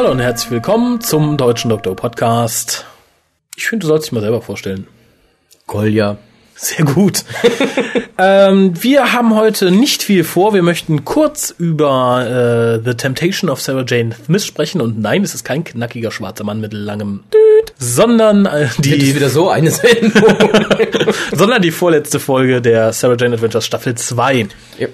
Hallo und herzlich willkommen zum Deutschen Doktor Podcast. Ich finde, du sollst dich mal selber vorstellen. Kolja. Sehr gut. ähm, wir haben heute nicht viel vor. Wir möchten kurz über äh, The Temptation of Sarah Jane Smith sprechen. Und nein, es ist kein knackiger schwarzer Mann mit langem Düt, sondern äh, die ist wieder so eine Sendung. sondern die vorletzte Folge der Sarah Jane Adventures Staffel 2. ja,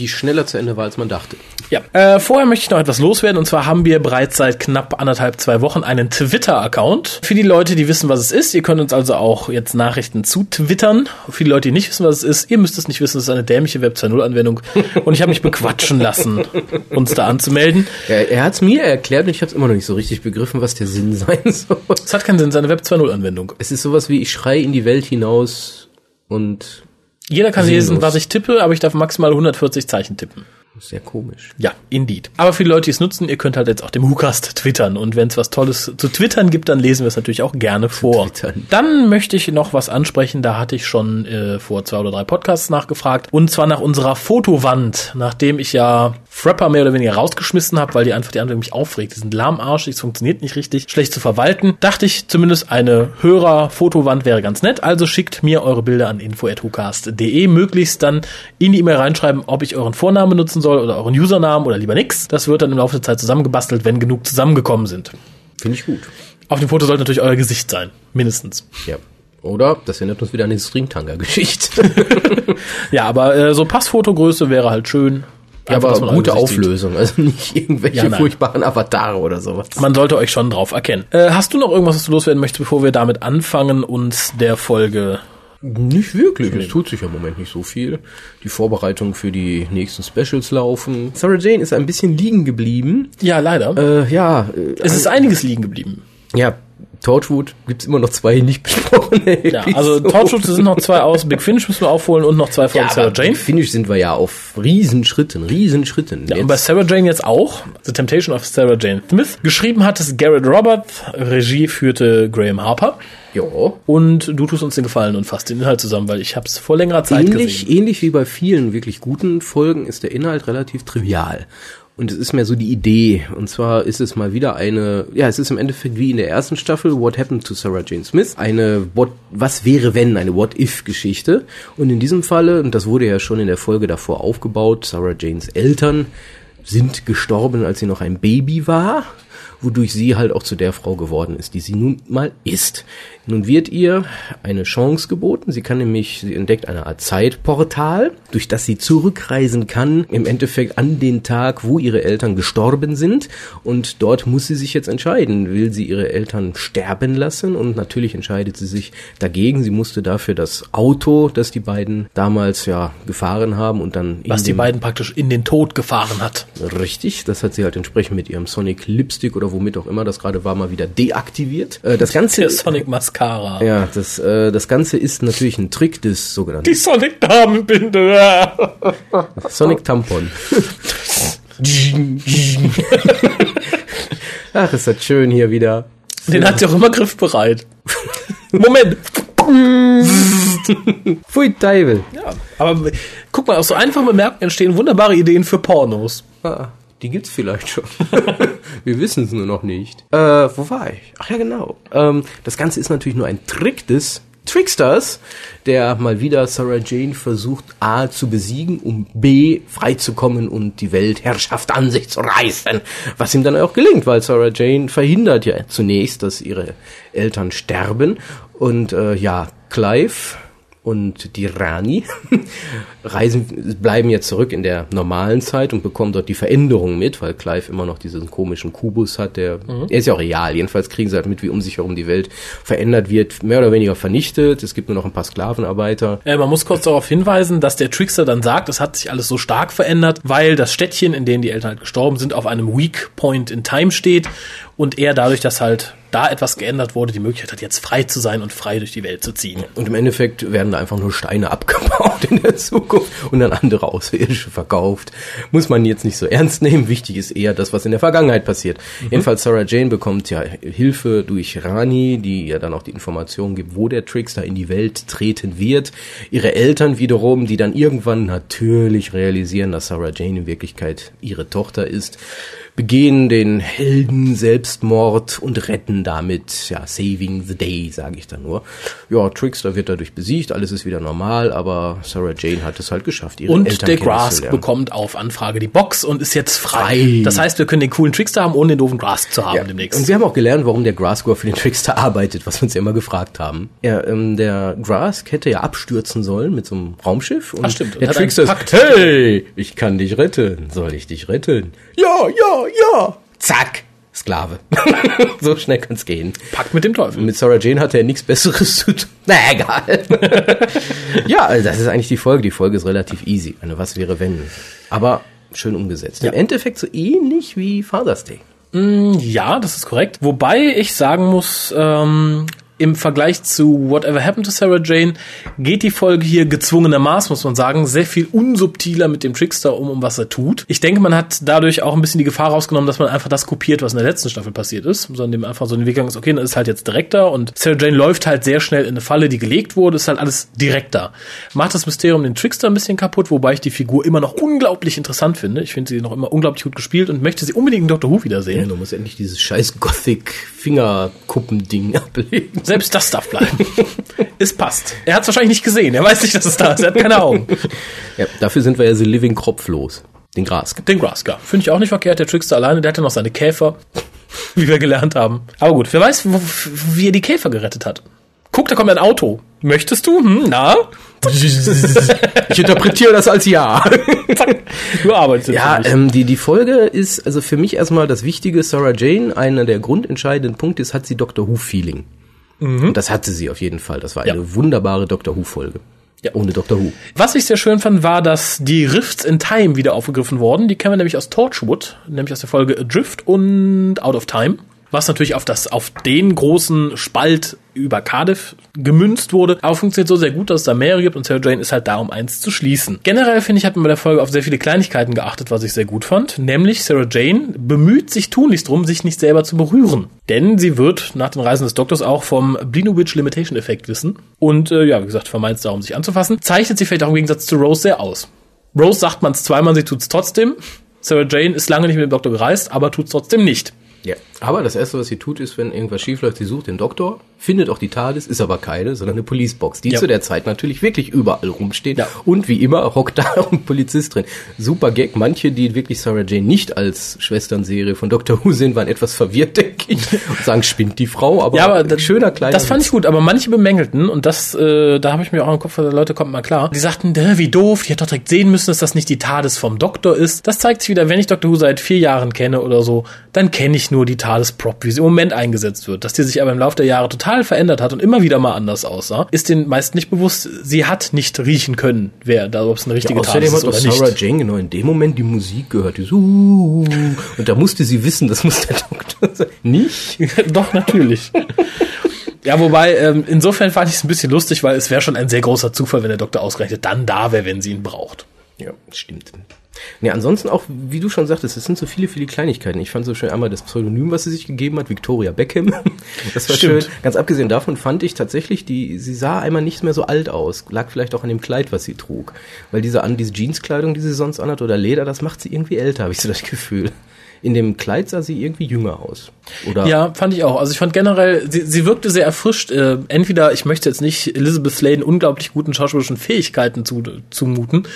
die schneller zu Ende war, als man dachte. Ja. Äh, vorher möchte ich noch etwas loswerden und zwar haben wir bereits seit knapp anderthalb, zwei Wochen einen Twitter-Account. Für die Leute, die wissen, was es ist, ihr könnt uns also auch jetzt Nachrichten zu twittern. Für die Leute, die nicht wissen, was es ist, ihr müsst es nicht wissen, es ist eine dämliche Web 2.0 Anwendung und ich habe mich bequatschen lassen, uns da anzumelden. Er, er hat es mir erklärt und ich habe es immer noch nicht so richtig begriffen, was der Sinn sein soll. Es hat keinen Sinn, es ist eine Web 2.0 Anwendung. Es ist sowas wie, ich schreie in die Welt hinaus und Jeder kann Sinnlos. lesen, was ich tippe, aber ich darf maximal 140 Zeichen tippen. sehr komisch. Ja, indeed. Aber für die Leute, die es nutzen, ihr könnt halt jetzt auch dem WhoCast twittern. Und wenn es was Tolles zu twittern gibt, dann lesen wir es natürlich auch gerne vor. Dann möchte ich noch was ansprechen. Da hatte ich schon äh, vor zwei oder drei Podcasts nachgefragt. Und zwar nach unserer Fotowand. Nachdem ich ja Frapper mehr oder weniger rausgeschmissen habe, weil die einfach die Anwendung mich aufregt. Die sind lahmarschig, es funktioniert nicht richtig, schlecht zu verwalten. Dachte ich zumindest eine Hörer-Fotowand wäre ganz nett. Also schickt mir eure Bilder an info.hucast.de. Möglichst dann in die E-Mail reinschreiben, ob ich euren Vornamen nutzen soll oder euren Usernamen oder lieber nix. Das wird dann im Laufe der Zeit zusammengebastelt, wenn genug zusammengekommen sind. Finde ich gut. Auf dem Foto sollte natürlich euer Gesicht sein. Mindestens. Ja. Oder das erinnert uns wieder an die Stringtanga-Geschichte. Ja, aber äh, so Passfotogröße wäre halt schön. Ja, aber gute Gesicht sieht. Auflösung, also nicht irgendwelche Ja, furchtbaren Avatare oder sowas. Man sollte euch schon drauf erkennen. Äh, hast du noch irgendwas, was du loswerden möchtest, bevor wir damit anfangen, uns der Folge Nicht wirklich. Es tut sich im Moment nicht so viel. Die Vorbereitungen für die nächsten Specials laufen. Sarah Jane ist ein bisschen liegen geblieben. Ja, leider. Äh, ja, äh, es ist einiges liegen geblieben. ja, Torchwood gibt's immer noch zwei nicht besprochene. Ja, also Torchwood sind noch zwei aus, Big Finish müssen wir aufholen und noch zwei von ja, Sarah Jane. Finish sind wir ja auf Riesenschritten, Riesenschritten. Ja, und bei Sarah Jane jetzt auch. The Temptation of Sarah Jane Smith. Geschrieben hat es Garrett Roberts, Regie führte Graham Harper. ja, Und du tust uns den Gefallen und fasst den Inhalt zusammen, weil ich habe es vor längerer Zeit ähnlich, gesehen. ähnlich wie bei vielen wirklich guten Folgen ist der Inhalt relativ trivial. Und es ist mehr so die Idee. Und zwar ist es mal wieder eine, ja, es ist im Endeffekt wie in der ersten Staffel, What Happened to Sarah Jane Smith, eine What, was wäre wenn, eine What-If-Geschichte. Und in diesem Falle, und das wurde ja schon in der Folge davor aufgebaut, Sarah Janes Eltern sind gestorben, als sie noch ein Baby war, wodurch sie halt auch zu der Frau geworden ist, die sie nun mal ist. Nun wird ihr eine Chance geboten. Sie kann nämlich, sie entdeckt eine Art Zeitportal, durch das sie zurückreisen kann, im Endeffekt an den Tag, wo ihre Eltern gestorben sind. Und dort muss sie sich jetzt entscheiden. Will sie ihre Eltern sterben lassen? Und natürlich entscheidet sie sich dagegen. Sie musste dafür das Auto, das die beiden damals ja gefahren haben und dann Was die beiden praktisch in den Tod gefahren hat. Richtig, das hat sie halt entsprechend mit ihrem Sonic Lipstick oder womit auch immer das gerade war, mal wieder deaktiviert. Äh, das Ganze, Der Sonic Mascara. ja, das, äh, das Ganze ist natürlich ein Trick des sogenannten Die Sonic Damenbinde. Sonic Tampon. Ach, ist das schön hier wieder. Den hat sie auch immer griffbereit. Moment. Pfui Teufel. Ja, aber guck mal, aus so einfachen Bemerkungen entstehen wunderbare Ideen für Pornos. Ah, die gibt's vielleicht schon. Wir wissen es nur noch nicht. Äh, wo war ich? Ach ja, genau. Ähm, das Ganze ist natürlich nur ein Trick des Tricksters, der mal wieder Sarah Jane versucht, A zu besiegen, um B freizukommen und die Weltherrschaft an sich zu reißen. Was ihm dann auch gelingt, weil Sarah Jane verhindert ja zunächst, dass ihre Eltern sterben. Und äh, ja, Clive und die Rani reisen, bleiben jetzt zurück in der normalen Zeit und bekommen dort die Veränderungen mit, weil Clive immer noch diesen komischen Kubus hat, der, er ist ja auch real. Jedenfalls kriegen sie halt mit, wie um sich herum die Welt verändert wird, mehr oder weniger vernichtet. Es gibt nur noch ein paar Sklavenarbeiter. Äh, man muss kurz darauf hinweisen, dass der Trickster dann sagt, es hat sich alles so stark verändert, weil das Städtchen, in dem die Eltern halt gestorben sind, auf einem Weak Point in Time steht und er dadurch, dass halt da etwas geändert wurde, die Möglichkeit hat, jetzt frei zu sein und frei durch die Welt zu ziehen. Und im Endeffekt werden da einfach nur Steine abgebaut in der Zukunft und dann andere Außerirdische verkauft. Muss man jetzt nicht so ernst nehmen. Wichtig ist eher das, was in der Vergangenheit passiert. Jedenfalls Sarah Jane bekommt ja Hilfe durch Rani, die ja dann auch die Information gibt, wo der Trickster in die Welt treten wird. Ihre Eltern wiederum, die dann irgendwann natürlich realisieren, dass Sarah Jane in Wirklichkeit ihre Tochter ist, begehen den Helden Selbstmord und retten damit, ja, saving the day, sage ich dann nur. Ja, Trickster wird dadurch besiegt, alles ist wieder normal, aber Sarah Jane hat es halt geschafft, ihre und Eltern der Grask bekommt auf Anfrage die Box und ist jetzt frei. Das heißt, wir können den coolen Trickster haben, ohne den doofen Grask zu haben ja. demnächst. Und wir haben auch gelernt, warum der Graskor für den Trickster arbeitet, was wir uns ja immer gefragt haben. Ja, ähm, der Grask hätte ja abstürzen sollen mit so einem Raumschiff und Ach, stimmt. der Trickster ist, hey, ich kann dich retten. Soll ich dich retten? Ja, ja, ja. Zack. Sklave. so schnell kann's gehen. Packt mit dem Teufel. Mit Sarah Jane hat er nichts Besseres zu tun. Na, egal. ja, also das ist eigentlich die Folge. Die Folge ist relativ easy. Eine Was wäre wenn. Aber schön umgesetzt. Ja. Im Endeffekt so ähnlich wie Father's Day. Mm, ja, das ist korrekt. Wobei ich sagen muss, ähm, im Vergleich zu Whatever Happened to Sarah Jane geht die Folge hier gezwungenermaßen, muss man sagen, sehr viel unsubtiler mit dem Trickster um, um was er tut. Ich denke, man hat dadurch auch ein bisschen die Gefahr rausgenommen, dass man einfach das kopiert, was in der letzten Staffel passiert ist, sondern dem einfach so den Weg gegangen ist, okay, dann ist halt jetzt direkter und Sarah Jane läuft halt sehr schnell in eine Falle, die gelegt wurde, ist halt alles direkter. Macht das Mysterium den Trickster ein bisschen kaputt, wobei ich die Figur immer noch unglaublich interessant finde. Ich finde sie noch immer unglaublich gut gespielt und möchte sie unbedingt in Doctor Who wiedersehen. Ja, du musst endlich dieses scheiß Gothic-Fingerkuppen-Ding ablegen. Selbst das darf bleiben. es passt. Er hat es wahrscheinlich nicht gesehen. Er weiß nicht, dass es da ist. Er hat keine Augen. Ja, dafür sind wir ja The Living kropflos. Den Grask. Den Grask, ja. Finde ich auch nicht verkehrt. Der Trickster alleine, der hat ja noch seine Käfer, wie wir gelernt haben. Aber gut, wer weiß, wie er die Käfer gerettet hat. Guck, da kommt ein Auto. Möchtest du? Hm, na? ich interpretiere das als ja. du arbeitest. Ja, ähm, die, die Folge ist also für mich erstmal das Wichtige. Sarah Jane, einer der grundentscheidenden Punkte ist, hat sie Doctor Who-Feeling. Mhm. Und das hatte sie auf jeden Fall. Das war eine ja. wunderbare Doctor Who-Folge. Ja. Ohne Doctor Who. Was ich sehr schön fand, war, dass die Rifts in Time wieder aufgegriffen wurden. Die kennen wir nämlich aus Torchwood, nämlich aus der Folge Adrift und Out of Time was natürlich auf das, auf den großen Spalt über Cardiff gemünzt wurde, aber funktioniert so sehr gut, dass es da mehrere gibt und Sarah Jane ist halt da, um eins zu schließen. Generell finde ich, hat man bei der Folge auf sehr viele Kleinigkeiten geachtet, was ich sehr gut fand, nämlich Sarah Jane bemüht sich tunlichst drum, sich nicht selber zu berühren. Denn sie wird nach den Reisen des Doktors auch vom Blinowitch Limitation Effekt wissen und, äh, ja, wie gesagt, vermeint es darum, sich anzufassen, zeichnet sich vielleicht auch im Gegensatz zu Rose sehr aus. Rose sagt man es zweimal, sie tut es trotzdem. Sarah Jane ist lange nicht mit dem Doktor gereist, aber tut es trotzdem nicht. Ja. Aber das Erste, was sie tut, ist, wenn irgendwas schief läuft, sie sucht den Doktor, findet auch die TARDIS, ist aber keine, sondern eine Policebox, die ja. zu der Zeit natürlich wirklich überall rumsteht. Ja. Und wie immer hockt da ein Polizist drin. Super Gag. Manche, die wirklich Sarah Jane nicht als Schwesternserie von Doctor Who sehen, waren etwas verwirrt, denke ich, und sagen, spinnt die Frau, aber, ja, aber das, schöner kleiner. Das fand ich gut, aber manche bemängelten, und das, äh, da habe ich mir auch im Kopf, Leute kommt mal klar, die sagten, wie doof, die hat doch direkt sehen müssen, dass das nicht die TARDIS vom Doktor ist. Das zeigt sich wieder, wenn ich Doctor Who seit vier Jahren kenne oder so, dann kenne ich nur die TARDIS-Prop, wie sie im Moment eingesetzt wird. Dass die sich aber im Laufe der Jahre total verändert hat und immer wieder mal anders aussah, ist den meisten nicht bewusst. Sie hat nicht riechen können, wer da, ob es eine richtige ja, TARDIS ist oder nicht. Sarah Jane genau in dem Moment die Musik gehört, die so, und da musste sie wissen, das muss der Doktor sein. Nicht? Doch, natürlich. Ja, wobei, ähm, insofern fand ich es ein bisschen lustig, weil es wäre schon ein sehr großer Zufall, wenn der Doktor ausgerechnet dann da wäre, wenn sie ihn braucht. Ja, stimmt. Ja, ansonsten auch, wie du schon sagtest, es sind so viele, viele Kleinigkeiten. Ich fand so schön einmal das Pseudonym, was sie sich gegeben hat, Victoria Beckham. Das war Stimmt. schön. Ganz abgesehen davon fand ich tatsächlich, die, sie sah einmal nicht mehr so alt aus. Lag vielleicht auch an dem Kleid, was sie trug. Weil diese, diese Jeanskleidung, die sie sonst anhat, oder Leder, das macht sie irgendwie älter, habe ich so das Gefühl in dem Kleid sah sie irgendwie jünger aus. Oder? Ja, fand ich auch. Also ich fand generell, sie, sie wirkte sehr erfrischt. Äh, entweder, ich möchte jetzt nicht Elizabeth Sladen unglaublich guten schauspielerischen Fähigkeiten zu, zumuten,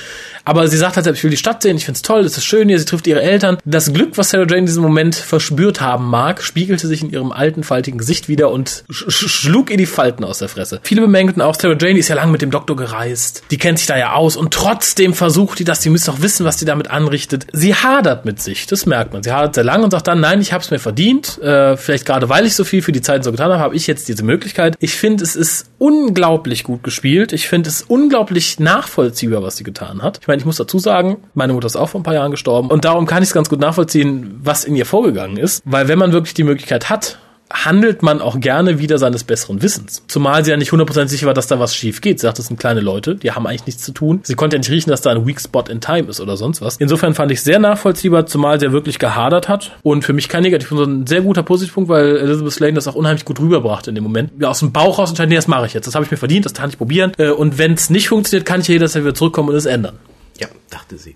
aber sie sagt halt, ich will die Stadt sehen, ich find's toll, es ist schön hier, sie trifft ihre Eltern. Das Glück, was Sarah Jane in diesem Moment verspürt haben mag, spiegelte sich in ihrem alten, faltigen Gesicht wieder und sch schlug ihr die Falten aus der Fresse. Viele bemängelten auch, Sarah Jane ist ja lange mit dem Doktor gereist. Die kennt sich da ja aus und trotzdem versucht die das, die müsste doch wissen, was die damit anrichtet. Sie hadert mit sich, das merkt man. Sie hadert sehr lang und sagt dann, nein, ich habe es mir verdient. Äh, vielleicht gerade weil ich so viel für die Zeit so getan habe, habe ich jetzt diese Möglichkeit. Ich finde, es ist unglaublich gut gespielt. Ich finde es unglaublich nachvollziehbar, was sie getan hat. Ich meine, ich muss dazu sagen, meine Mutter ist auch vor ein paar Jahren gestorben und darum kann ich es ganz gut nachvollziehen, was in ihr vorgegangen ist. Weil wenn man wirklich die Möglichkeit hat, handelt man auch gerne wieder seines besseren Wissens. Zumal sie ja nicht 100% sicher war, dass da was schief geht. Sie sagt, das sind kleine Leute, die haben eigentlich nichts zu tun. Sie konnte ja nicht riechen, dass da ein Weak Spot in Time ist oder sonst was. Insofern fand ich sehr nachvollziehbar, zumal sie ja wirklich gehadert hat. Und für mich kein Negativ, sondern ein sehr guter Positivpunkt, weil Elizabeth Slane das auch unheimlich gut rüberbrachte in dem Moment. Ja, aus dem Bauch raus entscheiden, nee, das mache ich jetzt. Das habe ich mir verdient, das kann ich probieren. Äh, und wenn es nicht funktioniert, kann ich ja jederzeit wieder zurückkommen und es ändern. Ja, dachte sie.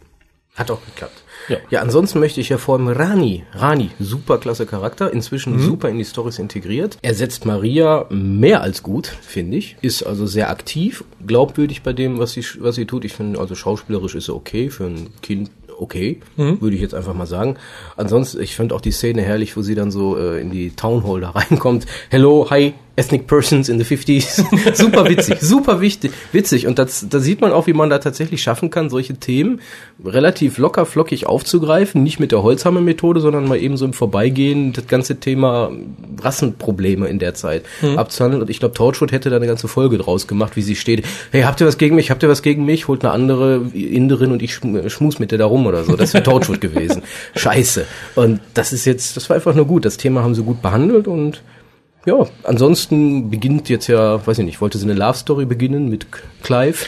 Hat auch geklappt. Ja. ja, ansonsten möchte ich hervorheben Rani. Rani, super klasse Charakter, inzwischen mhm. super in die Stories integriert. Er setzt Maria mehr als gut, finde ich. Ist also sehr aktiv, glaubwürdig bei dem, was sie, was sie tut. Ich finde, also schauspielerisch ist er okay für ein Kind okay, mhm. würde ich jetzt einfach mal sagen. Ansonsten, ich fand auch die Szene herrlich, wo sie dann so äh, in die Town Hall da reinkommt. Hello, hi, Ethnic Persons in the 50s. super witzig, super wichtig, witzig. Und das, da sieht man auch, wie man da tatsächlich schaffen kann, solche Themen relativ locker flockig aufzugreifen. Nicht mit der Holzhammer-Methode, sondern mal eben so im Vorbeigehen das ganze Thema Rassenprobleme in der Zeit mhm. abzuhandeln. Und ich glaube, Torchwood hätte da eine ganze Folge draus gemacht, wie sie steht. Hey, habt ihr was gegen mich? Habt ihr was gegen mich? Holt eine andere Inderin und ich schmus mit der da rum oder so. Das wäre Torchwood gewesen. Scheiße. Und das ist jetzt, das war einfach nur gut. Das Thema haben sie gut behandelt und ja, ansonsten beginnt jetzt ja, weiß ich nicht, wollte sie eine Love Story beginnen mit Clive?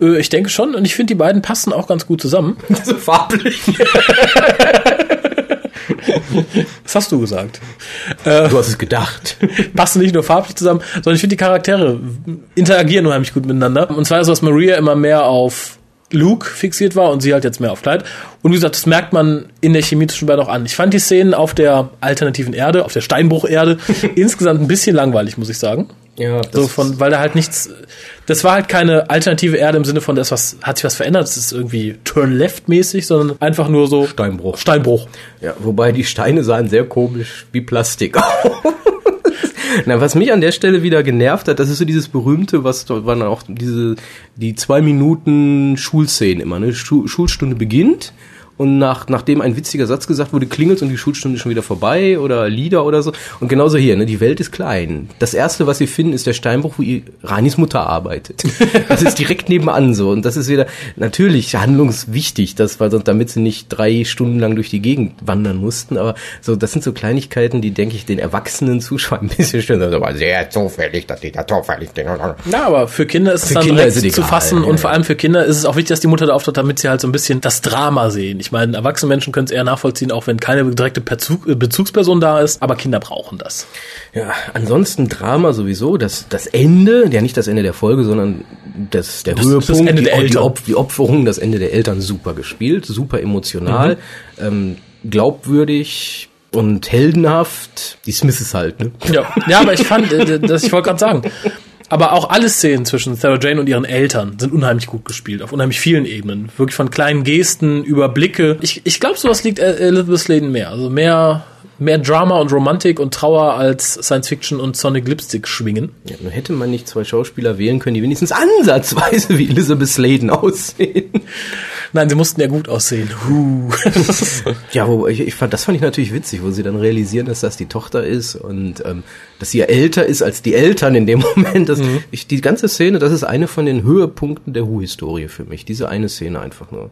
Äh, ich denke schon und ich finde, die beiden passen auch ganz gut zusammen. so farblich. Was hast du gesagt? Äh, du hast es gedacht. Passen nicht nur farblich zusammen, sondern ich finde, die Charaktere interagieren unheimlich gut miteinander. Und zwar ist dass Maria immer mehr auf Luke fixiert war und sie halt jetzt mehr auf Clyde. Und wie gesagt, das merkt man in der Chemie zwischen beiden auch an. Ich fand die Szenen auf der alternativen Erde, auf der Steinbrucherde, insgesamt ein bisschen langweilig, muss ich sagen. Ja, so von, weil da halt nichts, das war halt keine alternative Erde im Sinne von, das was, hat sich was verändert, das ist irgendwie Turn Left mäßig, sondern einfach nur so Steinbruch. Steinbruch. Ja, wobei die Steine sahen sehr komisch wie Plastik. Na, was mich an der Stelle wieder genervt hat, das ist so dieses berühmte, was waren auch diese die zwei Minuten Schulszenen immer. Ne? Schulstunde beginnt und nach, nachdem ein witziger Satz gesagt wurde, klingelt und die Schulstunde ist schon wieder vorbei oder Lieder oder so. Und genauso hier, ne, die Welt ist klein. Das erste, was sie finden, ist der Steinbruch, wo Ranis Mutter arbeitet. Das ist direkt nebenan so. Und das ist wieder natürlich handlungswichtig, das war sonst, damit sie nicht drei Stunden lang durch die Gegend wandern mussten. Aber so, das sind so Kleinigkeiten, die, denke ich, den erwachsenen Zuschauern ein bisschen schön sind. Aber sehr zufällig, dass die da zufällig sind. Na, aber für Kinder ist für es dann Kinder es zu fassen. Ja, und vor allem für Kinder ist es auch wichtig, dass die Mutter da auftaucht, damit sie halt so ein bisschen das Drama sehen. Ich meine, erwachsene Menschen können es eher nachvollziehen, auch wenn keine direkte Bezug, äh, Bezugsperson da ist, aber Kinder brauchen das. Ja, ansonsten Drama sowieso, das, das Ende, ja nicht das Ende der Folge, sondern das, der das, Höhepunkt, das Ende der die, Eltern. Die, Op die Opferung, das Ende der Eltern super gespielt, super emotional, mhm. ähm, glaubwürdig, und heldenhaft, die Smiths halt, ne? Ja, ja aber ich fand, äh, das, ich wollte gerade sagen, aber auch alle Szenen zwischen Sarah Jane und ihren Eltern sind unheimlich gut gespielt, auf unheimlich vielen Ebenen. Wirklich von kleinen Gesten über Blicke. Ich, ich glaube, sowas liegt Elizabeth Sladen mehr. Also mehr mehr Drama und Romantik und Trauer als Science Fiction und Sonic Lipstick schwingen. Ja, nur hätte man nicht zwei Schauspieler wählen können, die wenigstens ansatzweise wie Elizabeth Sladen aussehen. Nein, sie mussten ja gut aussehen. Huh. ja, wo ich, ich fand, das fand ich natürlich witzig, wo sie dann realisieren, dass das die Tochter ist und ähm, dass sie ja älter ist als die Eltern in dem Moment. Das, mhm. ich, die ganze Szene, das ist eine von den Höhepunkten der Hu-Historie für mich. Diese eine Szene einfach nur.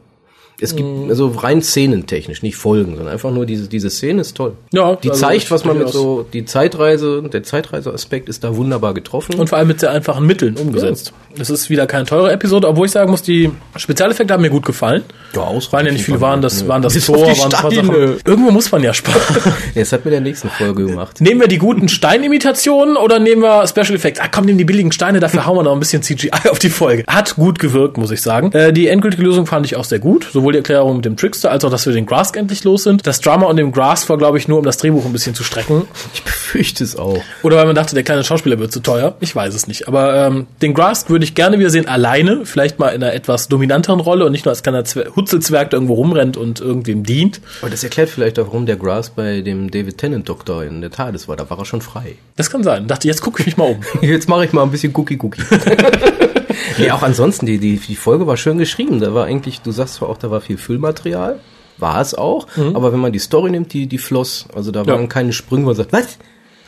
Es gibt mhm. also rein szenentechnisch, nicht Folgen, sondern einfach nur diese diese Szene ist toll. Ja, die also zeigt, was man mit so die Zeitreise, der Zeitreiseaspekt ist da wunderbar getroffen und vor allem mit sehr einfachen Mitteln umgesetzt. Es ja. ist wieder keine teure Episode, obwohl ich sagen muss, die Spezialeffekte haben mir gut gefallen. Ja, aus waren ja nicht viele, waren das waren das Tor, waren paar Sachen. Irgendwo muss man ja sparen. Jetzt hat mir der nächsten Folge gemacht. Nehmen wir die guten Steinimitationen oder nehmen wir Special Effects? Ah, komm, nehmen die billigen Steine, dafür hauen wir noch ein bisschen CGI auf die Folge. Hat gut gewirkt, muss ich sagen. Äh, die endgültige Lösung fand ich auch sehr gut, sowohl sowohl die Erklärung mit dem Trickster, als auch, dass wir den Grask endlich los sind. Das Drama und dem Grask war, glaube ich, nur, um das Drehbuch ein bisschen zu strecken. Ich befürchte es auch. Oder weil man dachte, der kleine Schauspieler wird zu teuer. Ich weiß es nicht. Aber ähm, den Grask würde ich gerne wieder sehen, alleine, vielleicht mal in einer etwas dominanteren Rolle und nicht nur als kleiner Zwer Hutzelzwerg, der irgendwo rumrennt und irgendwem dient. Aber das erklärt vielleicht auch, warum der Grask bei dem David Tennant Doktor in der TARDIS war. Da war er schon frei. Das kann sein. Dachte, jetzt gucke ich mich mal um. jetzt mache ich mal ein bisschen Cookie-Cookie. nee, auch ansonsten, die, die, die Folge war schön geschrieben. Da war eigentlich, du sagst zwar auch, da war viel Füllmaterial, war es auch, mhm. aber wenn man die Story nimmt, die, die floss. Also da waren keine Sprünge, wo man sagt, was?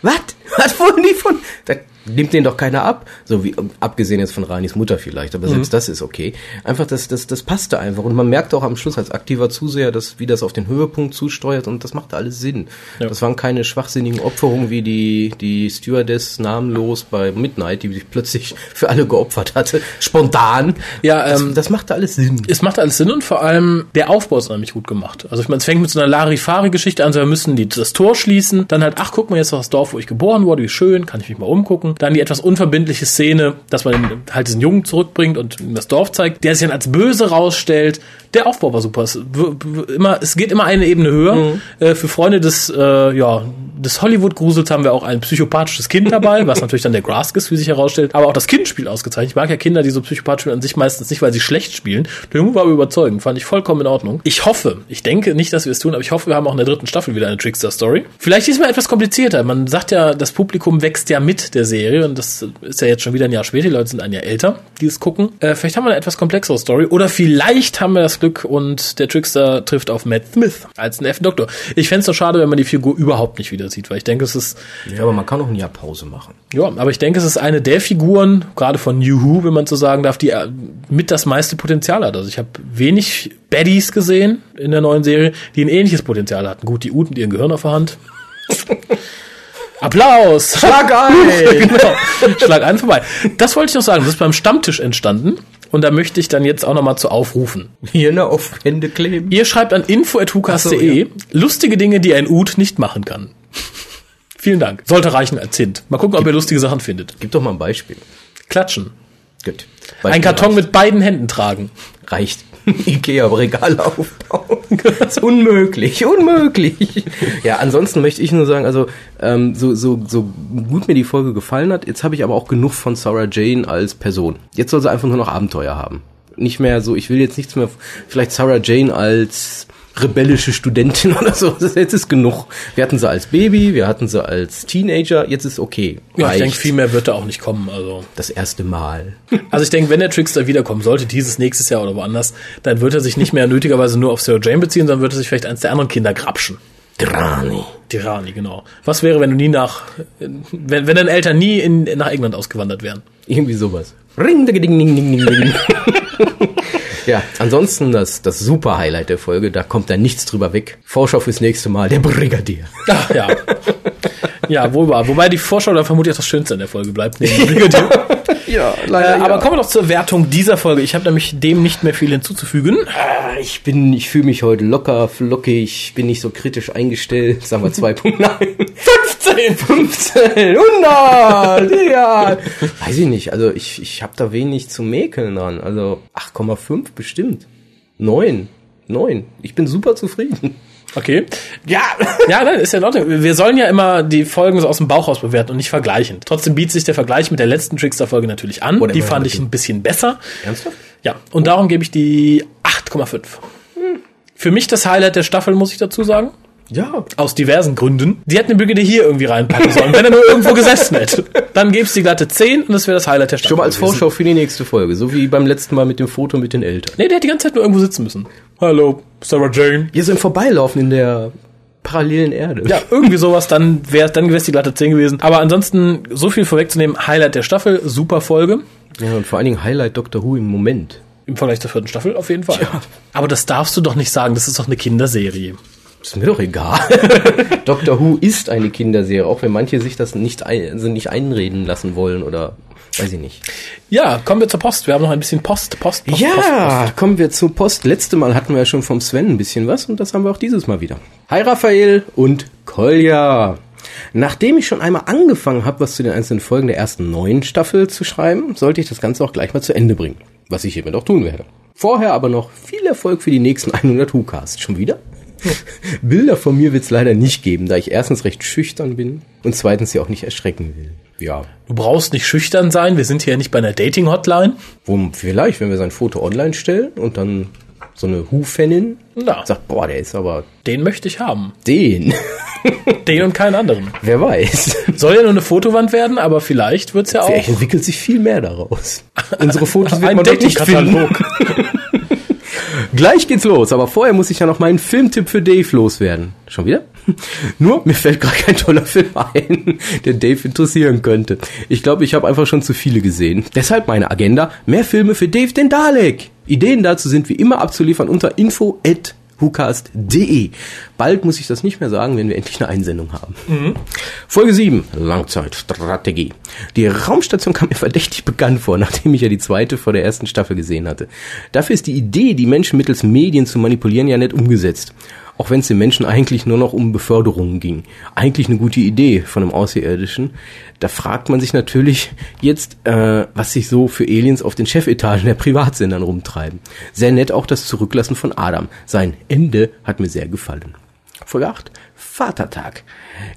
Was? Was wurden die von? Da nimmt den doch keiner ab. So wie, abgesehen jetzt von Ranis Mutter vielleicht, aber mhm. selbst das ist okay. Einfach, das, das, das passte einfach. Und man merkt auch am Schluss als aktiver Zuseher, dass, wie das auf den Höhepunkt zusteuert und das macht alles Sinn. Ja. Das waren keine schwachsinnigen Opferungen wie die, die Stewardess namenlos bei Midnight, die sich plötzlich für alle geopfert hatte. Spontan. Ja, ähm, das, das machte alles Sinn. Es macht alles Sinn und vor allem der Aufbau ist nämlich gut gemacht. Also ich meine, es fängt mit so einer Larifari-Geschichte an, so wir müssen die, das Tor schließen, dann halt, ach guck mal, jetzt war das Dorf, wo ich geboren wurde, wie schön, kann ich mich mal umgucken Dann die etwas unverbindliche Szene, dass man halt diesen Jungen zurückbringt und ihm das Dorf zeigt, der sich dann als böse rausstellt. Der Aufbau war super. Es, immer, es geht immer eine Ebene höher. Mhm. Äh, für Freunde des, äh, ja, des Hollywood-Grusels haben wir auch ein psychopathisches Kind dabei, was natürlich dann der Grask ist, wie sich herausstellt. Aber auch das Kind spielt ausgezeichnet. Ich mag ja Kinder, die so psychopathisch spielen, an sich meistens nicht, weil sie schlecht spielen. Der Junge war aber überzeugend, fand ich vollkommen in Ordnung. Ich hoffe, ich denke nicht, dass wir es tun, aber ich hoffe, wir haben auch in der dritten Staffel wieder eine Trickster-Story. Vielleicht diesmal etwas komplizierter. Man sagt ja, das Publikum wächst ja mit der Serie und das ist ja jetzt schon wieder ein Jahr später. Die Leute sind ein Jahr älter, die es gucken. Äh, vielleicht haben wir eine etwas komplexere Story oder vielleicht haben wir das Glück und der Trickster trifft auf Matt Smith als einen F Doktor. Ich fänd's so schade, wenn man die Figur überhaupt nicht wieder sieht, weil ich denke, es ist Ja, aber man kann auch ein Jahr Pause machen. ja, aber ich denke, es ist eine der Figuren, gerade von New Who, wenn man so sagen darf, die äh, mit das meiste Potenzial hat. Also ich habe wenig Baddies gesehen in der neuen Serie, die ein ähnliches Potenzial hatten. Gut, die Ut mit ihrem Gehirn auf der Hand. Applaus! Schlag ein! genau. Schlag einen vorbei. Das wollte ich noch sagen. Das ist beim Stammtisch entstanden. Und da möchte ich dann jetzt auch noch mal zu aufrufen. Hirne auf Hände kleben. Ihr schreibt an info.hukas.de Ach lustige Dinge, die ein Ut nicht machen kann. Vielen Dank. Sollte reichen als Hint. Mal gucken, ob ihr lustige Sachen findet. Gib doch mal ein Beispiel. Klatschen. Gut. Ein Karton mit beiden Händen tragen. reicht. Ikea Regale aufbauen. Das ist unmöglich, unmöglich. Ja, ansonsten möchte ich nur sagen, also ähm, so, so, so gut mir die Folge gefallen hat, jetzt habe ich aber auch genug von Sarah Jane als Person. Jetzt soll sie einfach nur noch Abenteuer haben. Nicht mehr so, ich will jetzt nichts mehr, vielleicht Sarah Jane als rebellische Studentin oder so. Das- Jetzt ist genug. Wir hatten sie als Baby, wir hatten sie als Teenager, jetzt ist okay. Ja, ich denke, viel mehr wird da auch nicht kommen. Also, das erste Mal. also ich denke, wenn der Trickster wiederkommen sollte, dieses nächstes Jahr oder woanders, dann wird er sich nicht mehr nötigerweise nur auf Sarah Jane beziehen, sondern wird er sich vielleicht eins der anderen Kinder grapschen. Drani. Die Rani, genau. Was wäre, wenn du nie nach, wenn, wenn deine Eltern nie in, nach England ausgewandert wären? Irgendwie sowas. Ring, ding, ding, ding, ding, ding. Ja, ansonsten das, das super Highlight der Folge, da kommt da nichts drüber weg. Vorschau fürs nächste Mal, der Brigadier. Ach, ja. ja, wohl wahr. Wobei die Vorschau dann vermutlich auch das Schönste in der Folge bleibt. Neben dem Brigadier. Ja, äh, aber kommen wir doch zur Wertung dieser Folge. Ich habe nämlich dem nicht mehr viel hinzuzufügen. Ah, ich bin, ich fühle mich heute locker, flockig, bin nicht so kritisch eingestellt. Sagen wir 2.9. 15! 15, 100, ja. Weiß ich nicht, also ich, ich habe da wenig zu mäkeln dran. Also 8,5 bestimmt. 9, 9. Ich bin super zufrieden. Okay. Ja. Ja, nein, ist ja in Ordnung. Wir sollen ja immer die Folgen so aus dem Bauch raus bewerten und nicht vergleichen. Trotzdem bietet sich der Vergleich mit der letzten Trickster-Folge natürlich an. Oder die immer fand ich ein bisschen besser. Ernsthaft? Ja, und darum gebe ich die 8,5. Für mich das Highlight der Staffel, muss ich dazu sagen. Ja. Aus diversen Gründen. Die hätten den Brigadier hier irgendwie reinpacken sollen, wenn er nur irgendwo gesessen hätte. Dann gäbe es die glatte 10 und das wäre das Highlight der Staffel. Schon mal als gewesen. Vorschau für die nächste Folge, so wie beim letzten Mal mit dem Foto mit den Eltern. Nee, der hätte die ganze Zeit nur irgendwo sitzen müssen. Hallo, Sarah Jane. Hier so im Vorbeilaufen in der parallelen Erde. Ja, irgendwie sowas, dann wäre dann wäre es die glatte 10 gewesen. Aber ansonsten, so viel vorwegzunehmen, Highlight der Staffel, super Folge. ja, und vor allen Dingen Highlight Doctor Who im Moment. Im Vergleich zur vierten Staffel auf jeden Fall. Aber das darfst du doch nicht sagen, das ist doch eine Kinderserie. Ist mir doch egal. Doctor Who ist eine Kinderserie, auch wenn manche sich das nicht, ein, also nicht einreden lassen wollen oder weiß ich nicht. Ja, kommen wir zur Post. Wir haben noch ein bisschen Post, Post, Post, Post, Post. Ja, kommen wir zur Post. Letzte Mal hatten wir ja schon vom Sven ein bisschen was und das haben wir auch dieses Mal wieder. Hi Raphael und Kolja. Nachdem ich schon einmal angefangen habe, was zu den einzelnen Folgen der ersten neuen Staffel zu schreiben, sollte ich das Ganze auch gleich mal zu Ende bringen, was ich hiermit auch tun werde. Vorher aber noch viel Erfolg für die nächsten 100 Who-Casts. Schon wieder? Bilder von mir wird es leider nicht geben, da ich erstens recht schüchtern bin und zweitens sie auch nicht erschrecken will. Ja, Du brauchst nicht schüchtern sein, wir sind hier ja nicht bei einer Dating-Hotline. vielleicht, wenn wir sein Foto online stellen und dann so eine Hu-Fanin Ja. sagt, boah, der ist aber Den möchte ich haben. den. Den und keinen anderen. Wer weiß. Soll ja nur eine Fotowand werden, aber vielleicht wird's ja auch Vielleicht entwickelt sich viel mehr daraus. Unsere Fotos wird ein man dort nicht finden. Gleich geht's los, aber vorher muss ich ja noch meinen Filmtipp für Dave loswerden. Schon wieder? Nur, mir fällt gerade kein toller Film ein, der Dave interessieren könnte. Ich glaube, ich habe einfach schon zu viele gesehen. Deshalb meine Agenda, mehr Filme für Dave den Dalek. Ideen dazu sind wie immer abzuliefern unter info at hucast.de. Bald muss ich das nicht mehr sagen, wenn wir endlich eine Einsendung haben. Folge 7, Langzeitstrategie. Die Raumstation kam mir verdächtig bekannt vor, nachdem ich ja die zweite vor der ersten Staffel gesehen hatte. Dafür ist die Idee, die Menschen mittels Medien zu manipulieren, ja nicht umgesetzt. Auch wenn es den Menschen eigentlich nur noch um Beförderungen ging. Eigentlich eine gute Idee von einem Außerirdischen. Da fragt man sich natürlich jetzt, äh, was sich so für Aliens auf den Chefetagen der Privatsendern rumtreiben. Sehr nett auch das Zurücklassen von Adam. Sein Ende hat mir sehr gefallen. Folge 8. Vatertag.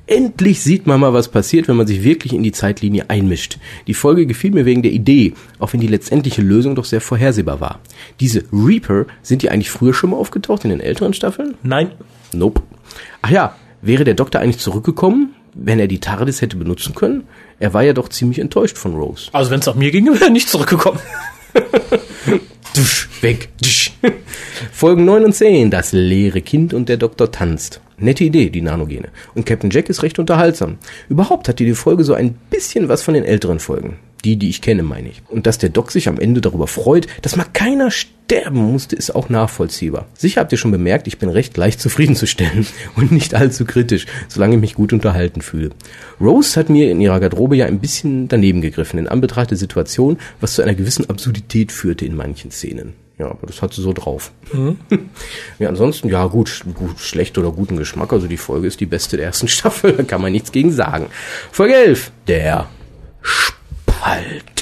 Endlich sieht man mal, was passiert, wenn man sich wirklich in die Zeitlinie einmischt. Die Folge gefiel mir wegen der Idee, auch wenn die letztendliche Lösung doch sehr vorhersehbar war. Diese Reaper, sind die eigentlich früher schon mal aufgetaucht in den älteren Staffeln? Nein. Nope. Ach ja, wäre der Doktor eigentlich zurückgekommen, wenn er die TARDIS hätte benutzen können? Er war ja doch ziemlich enttäuscht von Rose. Also wenn es nach mir ging, wäre er nicht zurückgekommen. Dusch, weg. Dusch. Folgen 9 und 10. Das leere Kind und der Doktor tanzt. Nette Idee, die Nanogene. Und Captain Jack ist recht unterhaltsam. Überhaupt hat die Folge so ein bisschen was von den älteren Folgen. Die, die ich kenne, meine ich. Und dass der Doc sich am Ende darüber freut, dass mal keiner sterben musste, ist auch nachvollziehbar. Sicher habt ihr schon bemerkt, ich bin recht leicht zufriedenzustellen und nicht allzu kritisch, solange ich mich gut unterhalten fühle. Rose hat mir in ihrer Garderobe ja ein bisschen daneben gegriffen, in Anbetracht der Situation, was zu einer gewissen Absurdität führte in manchen Szenen. Ja, aber das hat sie so drauf. Mhm. Ja, ansonsten, ja, gut, gut, schlecht oder guten Geschmack. Also die Folge ist die beste der ersten Staffel, da kann man nichts gegen sagen. Folge 11. Der Spalt.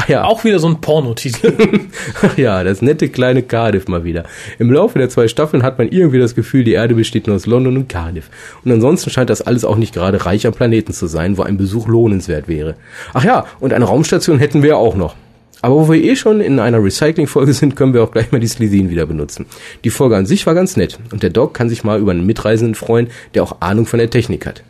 Ach ja. Auch wieder so ein Pornotitel. Ach ja, das nette kleine Cardiff mal wieder. Im Laufe der zwei Staffeln hat man irgendwie das Gefühl, die Erde besteht nur aus London und Cardiff. Und ansonsten scheint das alles auch nicht gerade reich am Planeten zu sein, wo ein Besuch lohnenswert wäre. Ach ja, und eine Raumstation hätten wir auch noch. Aber wo wir eh schon in einer Recycling-Folge sind, können wir auch gleich mal die Slesin wieder benutzen. Die Folge an sich war ganz nett und der Doc kann sich mal über einen Mitreisenden freuen, der auch Ahnung von der Technik hat.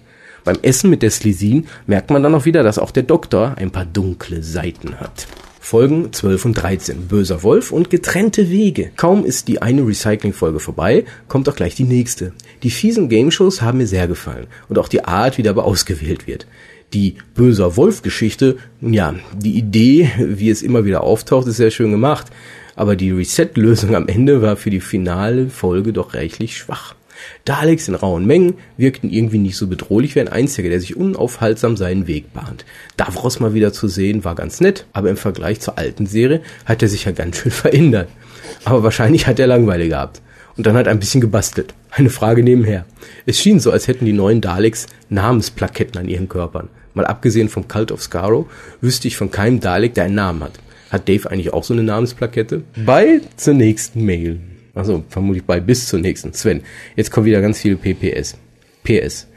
Beim Essen mit der Slesin merkt man dann auch wieder, dass auch der Doktor ein paar dunkle Seiten hat. Folgen 12 und 13. Böser Wolf und getrennte Wege. Kaum ist die eine Recycling-Folge vorbei, kommt auch gleich die nächste. Die fiesen Game-Shows haben mir sehr gefallen und auch die Art, wie dabei ausgewählt wird die böser Wolf-Geschichte, ja, die Idee, wie es immer wieder auftaucht, ist sehr schön gemacht. Aber die Reset-Lösung am Ende war für die finale Folge doch reichlich schwach. Daleks in rauen Mengen wirkten irgendwie nicht so bedrohlich wie ein einziger, der sich unaufhaltsam seinen Weg bahnt. Davros mal wieder zu sehen, war ganz nett, aber im Vergleich zur alten Serie hat er sich ja ganz schön verändert. Aber wahrscheinlich hat er Langweile gehabt. Und dann hat er ein bisschen gebastelt. Eine Frage nebenher. Es schien so, als hätten die neuen Daleks Namensplaketten an ihren Körpern. Mal abgesehen vom Cult of Skaro wüsste ich von keinem Dalek, der einen Namen hat. Hat Dave eigentlich auch so eine Namensplakette? Bei zur nächsten Mail. Also vermutlich bei bis zur nächsten. Sven, jetzt kommen wieder ganz viele PPS. PS.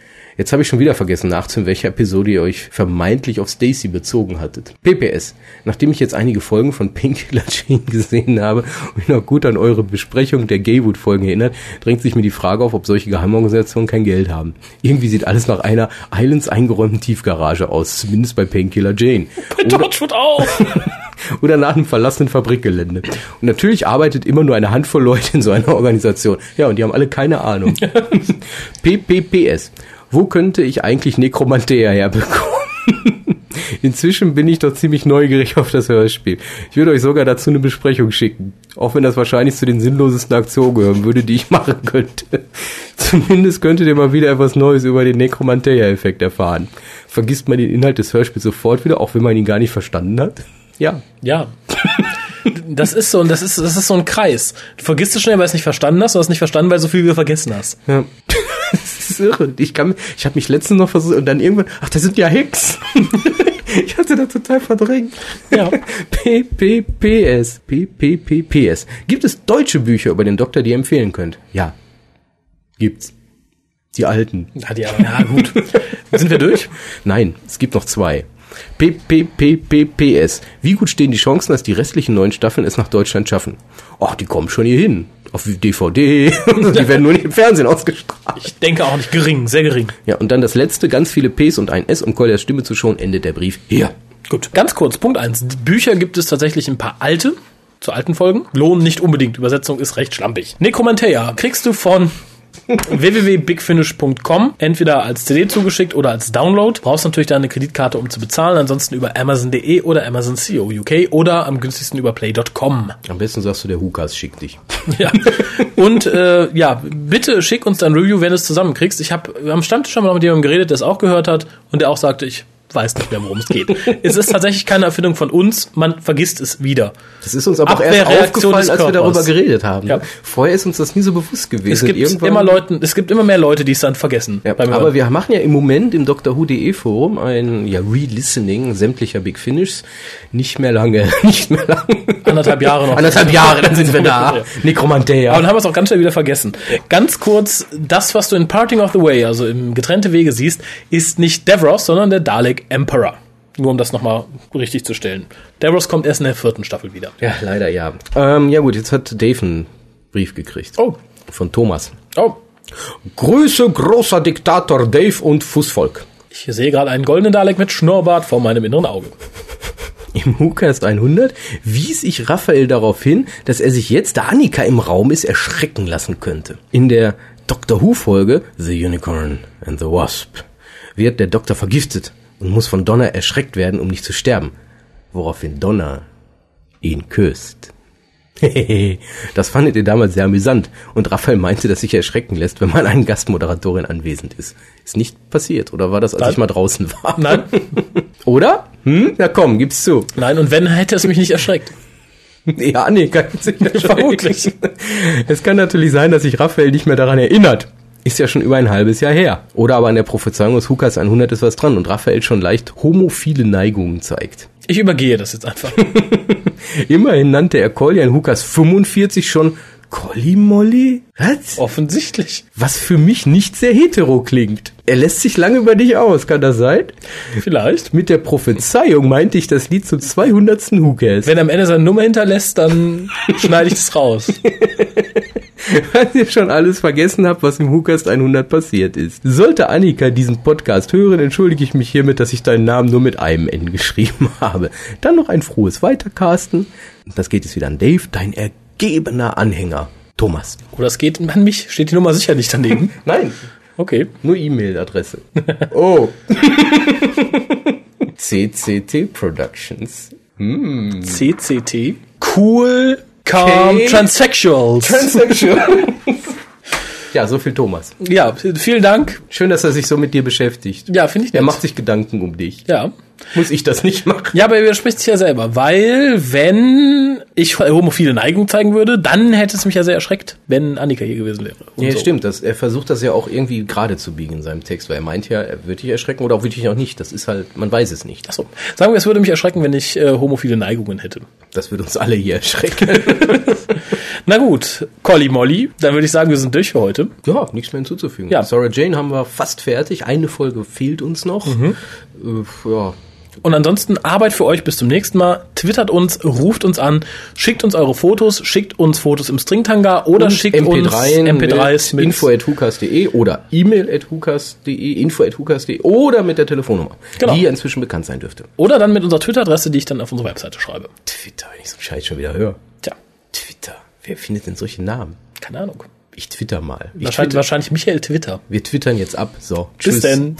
Jetzt habe ich schon wieder vergessen nachzuhören, welche Episode ihr euch vermeintlich auf Stacy bezogen hattet. PPS. Nachdem ich jetzt einige Folgen von Painkiller Jane gesehen habe und mich noch gut an eure Besprechung der Gaywood-Folgen erinnert, drängt sich mir die Frage auf, ob solche Geheimorganisationen kein Geld haben. Irgendwie sieht alles nach einer Islands eingeräumten Tiefgarage aus, zumindest bei Painkiller Jane. Bei Torchwood auch! oder nach einem verlassenen Fabrikgelände. Und natürlich arbeitet immer nur eine Handvoll Leute in so einer Organisation. Ja, und die haben alle keine Ahnung. PPPS. Wo könnte ich eigentlich Nekromantea herbekommen? Inzwischen bin ich doch ziemlich neugierig auf das Hörspiel. Ich würde euch sogar dazu eine Besprechung schicken. Auch wenn das wahrscheinlich zu den sinnlosesten Aktionen gehören würde, die ich machen könnte. Zumindest könntet ihr mal wieder etwas Neues über den Nekromantea-Effekt erfahren. Vergisst man den Inhalt des Hörspiels sofort wieder, auch wenn man ihn gar nicht verstanden hat? Ja. Ja. Das ist so, das ist, das ist so ein Kreis. Du vergisst es schnell, weil du es nicht verstanden hast, du hast nicht verstanden, weil du so viel wieder vergessen hast. Ja. Ist irre. Ich kann, ich habe mich letztens noch versucht und dann irgendwann, ach, das sind ja Hicks. ich hatte da total verdrängt. Ja. PPPS. PPPS. Gibt es deutsche Bücher über den Doktor, die ihr empfehlen könnt? Ja. Gibt's. Die alten. Ja, die, ja gut. Sind wir durch? Nein, es gibt noch zwei. PPPPPS. Wie gut stehen die Chancen, dass die restlichen neun Staffeln es nach Deutschland schaffen? Ach, die kommen schon hier hin. Auf DVD. die werden nur nicht im Fernsehen ausgestrahlt. Ich denke auch nicht gering, sehr gering. Ja, und dann das letzte, ganz viele Ps und ein S, um Colliers Stimme zu schonen, endet der Brief hier. Gut, ganz kurz, Punkt eins. Bücher gibt es tatsächlich ein paar alte, zu alten Folgen. Lohnen nicht unbedingt. Übersetzung ist recht schlampig. Necromantea kriegst du von www.bigfinish.com, entweder als CD zugeschickt oder als Download. Brauchst natürlich deine Kreditkarte, um zu bezahlen, ansonsten über Amazon.de oder Amazon CO UK oder am günstigsten über Play.com. Am besten sagst du, der Hukas schickt dich. Ja. Und äh, ja, bitte schick uns dein Review, wenn du es zusammenkriegst. Ich habe am Stammtisch schon mal mit jemandem geredet, der es auch gehört hat und der auch sagte, ich weiß nicht mehr, worum es geht. es ist tatsächlich keine Erfindung von uns, man vergisst es wieder. Das ist uns aber auch erst aufgefallen, als wir darüber geredet haben. Ja. Vorher ist uns das nie so bewusst gewesen. Es gibt Irgendwann- immer Leuten, es gibt immer mehr Leute, die es dann vergessen. Ja, aber wir machen ja im Moment im Doctor Who.de Forum ein ja, Re-Listening sämtlicher Big Finishes. Nicht mehr lange, nicht mehr lange. Anderthalb Jahre noch. Anderthalb Jahre, dann sind wir da. Ja. Nekromantea. Aber dann haben wir es auch ganz schnell wieder vergessen. Ganz kurz, das, was du in Parting of the Way, also im getrennte Wege siehst, ist nicht Davros, sondern der Dalek Emperor. Nur um das nochmal richtig zu stellen. Davros kommt erst in der vierten Staffel wieder. Ja, leider ja. Ähm, ja gut, jetzt hat Dave einen Brief gekriegt. Oh. Von Thomas. Oh. Grüße, großer Diktator Dave und Fußvolk. Ich sehe gerade einen goldenen Dalek mit Schnurrbart vor meinem inneren Auge. Im WhoCast 100 wies ich Raphael darauf hin, dass er sich jetzt, da Annika im Raum ist, erschrecken lassen könnte. In der Doctor Who-Folge The Unicorn and the Wasp wird der Doktor vergiftet und muss von Donna erschreckt werden, um nicht zu sterben. Woraufhin Donna ihn küsst. das fandet ihr damals sehr amüsant und Raphael meinte, dass sich erschrecken lässt, wenn mal eine Gastmoderatorin anwesend ist. Ist nicht passiert, oder war das, als Nein. ich mal draußen war? Nein, Oder? Hm? Na komm, gib's zu. nein, und wenn, hätte es mich nicht erschreckt. Ja, nee, kann sich Vermutlich. Es kann natürlich sein, dass sich Raphael nicht mehr daran erinnert. Ist ja schon über ein halbes Jahr her. Oder aber an der Prophezeiung des Hukas 100 ist was dran und Raphael schon leicht homophile Neigungen zeigt. Ich übergehe das jetzt einfach. Immerhin nannte er in Hukas 45 schon Colli Molly? Was? Offensichtlich. Was für mich nicht sehr hetero klingt. Er lässt sich lange über dich aus, kann das sein? Vielleicht. Mit der Prophezeiung meinte ich das Lied zum 200. Hukas. Wenn er am Ende seine Nummer hinterlässt, dann schneide ich das raus. weil ihr schon alles vergessen habt, was im WhoCast 100 passiert ist. Sollte Annika diesen Podcast hören, entschuldige ich mich hiermit, dass ich deinen Namen nur mit einem N geschrieben habe. Dann noch ein frohes Weitercasten. Das geht jetzt wieder an Dave, dein ergebener Anhänger. Thomas. Oder es geht an mich. Steht die Nummer sicher nicht daneben. Nein, Okay. nur E-Mail-Adresse. Oh. CCT Productions. CCT. Cool, calm, Okay. transsexuals. Transaction. Ja, so viel Thomas. ja, vielen Dank. Schön, dass er sich so mit dir beschäftigt. Ja, finde ich Er nett. macht sich Gedanken um dich. Ja. Muss ich das nicht machen? Ja, aber er widerspricht sich ja selber, weil wenn ich homophile Neigung zeigen würde, dann hätte es mich ja sehr erschreckt, wenn Annika hier gewesen wäre. Und Ja, so. stimmt. Das, er versucht das ja auch irgendwie gerade zu biegen in seinem Text, weil er meint ja, er wird dich erschrecken oder auch wirklich auch nicht. Das ist halt, man weiß es nicht. Achso. Sagen wir, es würde mich erschrecken, wenn ich äh, homophile Neigungen hätte. Das wird uns alle hier erschrecken. Na gut, Colli Molly, dann würde ich sagen, wir sind durch für heute. ja, nichts mehr hinzuzufügen. Ja. Sarah Jane haben wir fast fertig. Eine Folge fehlt uns noch. Mhm. Äh, ja. Und ansonsten Arbeit für euch bis zum nächsten Mal. Twittert uns, ruft uns an, schickt uns eure Fotos, schickt uns Fotos im Stringtanga oder Und schickt uns MP3s mit, info at hukas.de oder e-mail at hukas.de, info at hukas.de oder mit der Telefonnummer, Genau. die inzwischen bekannt sein dürfte. oder dann mit unserer Twitter-Adresse, die ich dann auf unsere Webseite schreibe. Twitter, wenn ich so einen Scheiß schon wieder höre. Tja, Twitter. Wer findet denn solche Namen? keine Ahnung. Ich twitter mal. Ich Wahrscheinlich, twitter, wahrscheinlich Michael Twitter. wir twittern jetzt ab. So. Bis denn.